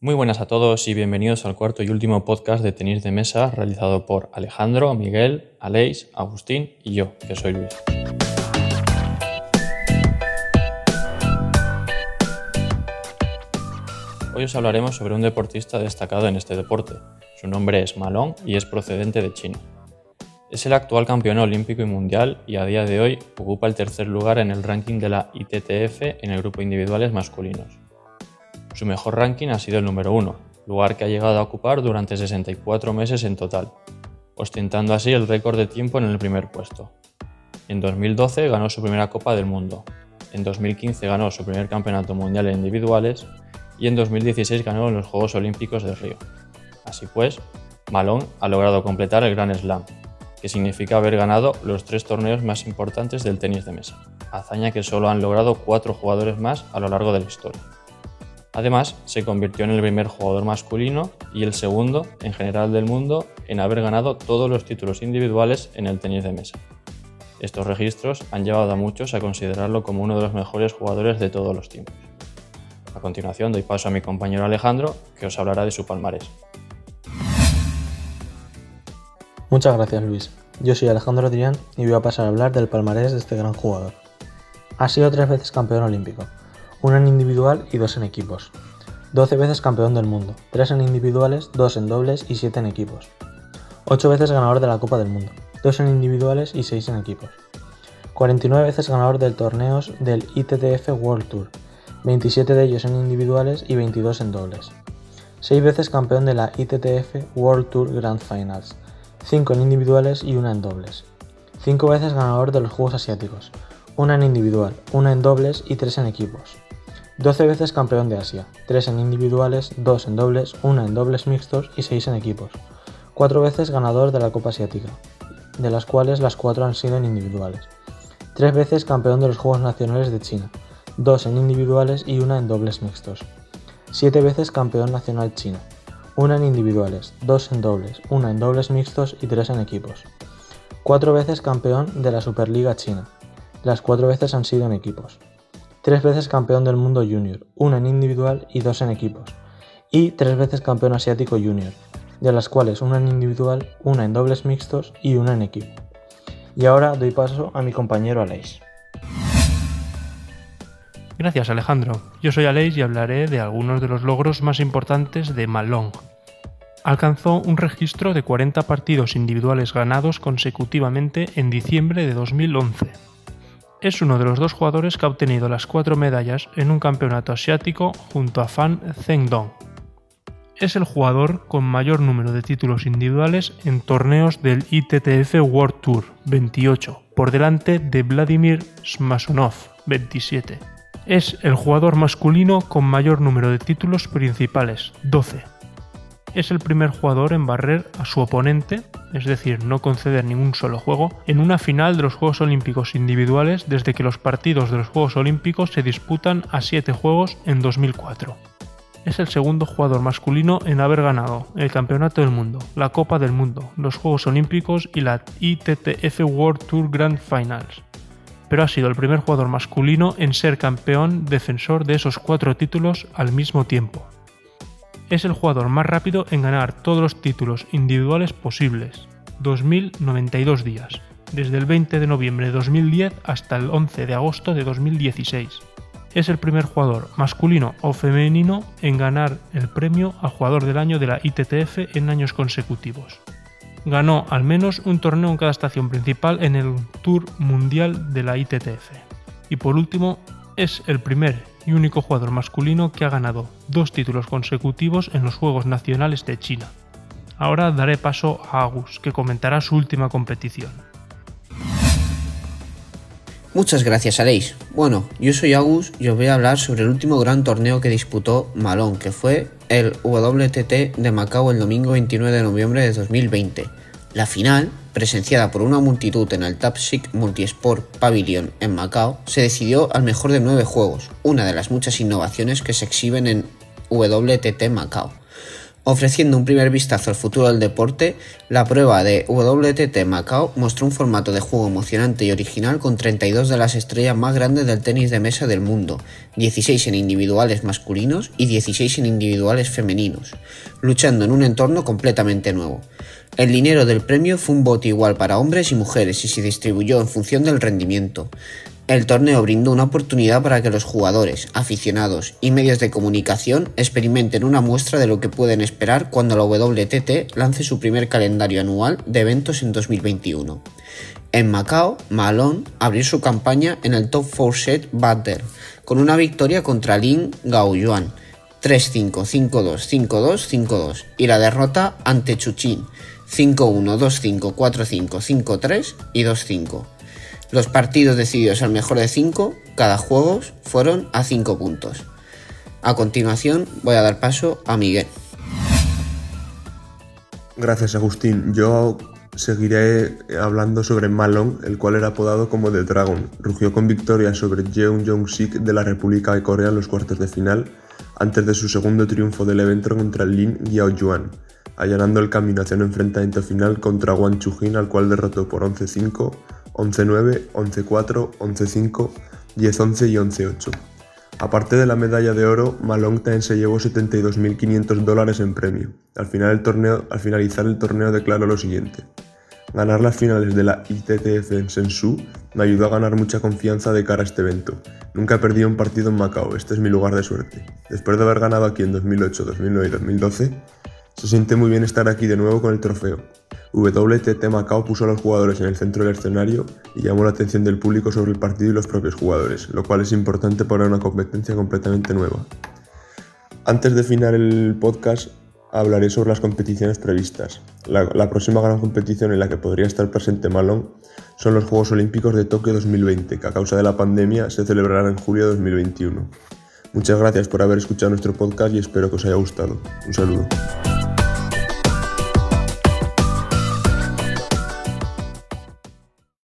Muy buenas a todos y bienvenidos al cuarto y último podcast de tenis de mesa realizado por Alejandro, Miguel, Aleix, Agustín y yo, que soy Luis. Hoy os hablaremos sobre un deportista destacado en este deporte. Su nombre es Malón y es procedente de China. Es el actual campeón olímpico y mundial y a día de hoy ocupa el tercer lugar en el ranking de la ITTF en el grupo individuales masculinos. Su mejor ranking ha sido el número 1, lugar que ha llegado a ocupar durante 64 meses en total, ostentando así el récord de tiempo en el primer puesto. En 2012 ganó su primera Copa del Mundo, en 2015 ganó su primer Campeonato Mundial en individuales y en 2016 ganó en los Juegos Olímpicos de Río. Así pues, Malone ha logrado completar el Grand Slam, que significa haber ganado los tres torneos más importantes del tenis de mesa, hazaña que solo han logrado cuatro jugadores más a lo largo de la historia. Además, se convirtió en el primer jugador masculino y el segundo en general del mundo en haber ganado todos los títulos individuales en el tenis de mesa. Estos registros han llevado a muchos a considerarlo como uno de los mejores jugadores de todos los tiempos. A continuación doy paso a mi compañero Alejandro, que os hablará de su palmarés. Muchas gracias Luis. Yo soy Alejandro Adrián y voy a pasar a hablar del palmarés de este gran jugador. Ha sido tres veces campeón olímpico, una en individual y dos en equipos. 12 veces campeón del mundo, 3 en individuales, 2 en dobles y 7 en equipos. 8 veces ganador de la Copa del Mundo, 2 en individuales y 6 en equipos. 49 veces ganador de torneos del ITTF World Tour, 27 de ellos en individuales y 22 en dobles. 6 veces campeón de la ITTF World Tour Grand Finals, 5 en individuales y 1 en dobles. 5 veces ganador de los Juegos Asiáticos, 1 en individual, 1 en dobles y 3 en equipos. 12 veces campeón de Asia, 3 en individuales, 2 en dobles, 1 en dobles mixtos y 6 en equipos. 4 veces ganador de la Copa Asiática, de las cuales las 4 han sido en individuales. 3 veces campeón de los Juegos Nacionales de China, 2 en individuales y 1 en dobles mixtos. 7 veces campeón nacional China, 1 en individuales, 2 en dobles, 1 en dobles mixtos y 3 en equipos. 4 veces campeón de la Superliga China, las 4 veces han sido en equipos tres veces campeón del mundo junior, una en individual y dos en equipos, y tres veces campeón asiático junior, de las cuales una en individual, una en dobles mixtos y una en equipo. Y ahora doy paso a mi compañero Aleix. Gracias Alejandro. Yo soy Aleix y hablaré de algunos de los logros más importantes de Malong. Alcanzó un registro de 40 partidos individuales ganados consecutivamente en diciembre de 2011 es uno de los dos jugadores que ha obtenido las cuatro medallas en un campeonato asiático junto a Fan Zhendong. Es el jugador con mayor número de títulos individuales en torneos del ITTF World Tour, 28, por delante de Vladimir Smasonov, 27. Es el jugador masculino con mayor número de títulos principales, 12. Es el primer jugador en barrer a su oponente es decir, no conceder ningún solo juego, en una final de los Juegos Olímpicos individuales desde que los partidos de los Juegos Olímpicos se disputan a 7 juegos en 2004. Es el segundo jugador masculino en haber ganado el Campeonato del Mundo, la Copa del Mundo, los Juegos Olímpicos y la ITTF World Tour Grand Finals. Pero ha sido el primer jugador masculino en ser campeón defensor de esos cuatro títulos al mismo tiempo es el jugador más rápido en ganar todos los títulos individuales posibles, 2.092 días, desde el 20 de noviembre de 2010 hasta el 11 de agosto de 2016. Es el primer jugador masculino o femenino en ganar el premio al jugador del año de la ITTF en años consecutivos. Ganó al menos un torneo en cada estación principal en el Tour Mundial de la ITTF. Y por último, es el primer y único jugador masculino que ha ganado dos títulos consecutivos en los Juegos Nacionales de China. Ahora daré paso a Agus, que comentará su última competición. Muchas gracias, Aleix. Bueno, yo soy Agus y os voy a hablar sobre el último gran torneo que disputó Malón, que fue el WTT de Macao el domingo 29 de noviembre de 2020. La final presenciada por una multitud en el Tapsic Multisport Pavilion en Macao, se decidió al mejor de nueve juegos, una de las muchas innovaciones que se exhiben en WTT Macao. Ofreciendo un primer vistazo al futuro del deporte, la prueba de WTT Macao mostró un formato de juego emocionante y original con 32 de las estrellas más grandes del tenis de mesa del mundo, 16 en individuales masculinos y 16 en individuales femeninos, luchando en un entorno completamente nuevo. El dinero del premio fue un bote igual para hombres y mujeres y se distribuyó en función del rendimiento. El torneo brindó una oportunidad para que los jugadores, aficionados y medios de comunicación experimenten una muestra de lo que pueden esperar cuando la WTT lance su primer calendario anual de eventos en 2021. En Macao, Malone abrió su campaña en el Top 4 Set Battle con una victoria contra Lin Gaoyuan 3-5, 5-2, 5-2, 5-2 y la derrota ante Chuchin 5-1, 2-5, 4-5, 5-3 y 2-5. Los partidos decididos al mejor de 5, cada juego, fueron a 5 puntos. A continuación voy a dar paso a Miguel. Gracias Agustín. Yo seguiré hablando sobre Malon, el cual era apodado como The Dragon. Rugió con victoria sobre Jeong Jong-sik de la República de Corea en los cuartos de final, antes de su segundo triunfo del evento contra Lin Yao-yuan, allanando el camino hacia un enfrentamiento final contra Wang Chujin, al cual derrotó por 11-5, 11-9, 11-4, 11-5, 10-11 y 11-8. Aparte de la medalla de oro, Malone también se llevó 72.500 dólares en premio. Al, final el torneo, al finalizar el torneo declaró lo siguiente. Ganar las finales de la ITTF en Sensu me ayudó a ganar mucha confianza de cara a este evento. Nunca he perdido un partido en Macao, este es mi lugar de suerte. Después de haber ganado aquí en 2008, 2009 y 2012, se siente muy bien estar aquí de nuevo con el trofeo. WTT Macao puso a los jugadores en el centro del escenario y llamó la atención del público sobre el partido y los propios jugadores, lo cual es importante para una competencia completamente nueva. Antes de final el podcast hablaré sobre las competiciones previstas. La, próxima gran competición en la que podría estar presente Malone son los Juegos Olímpicos de Tokio 2020, que a causa de la pandemia se celebrarán en julio de 2021. Muchas gracias por haber escuchado nuestro podcast y espero que os haya gustado. Un saludo.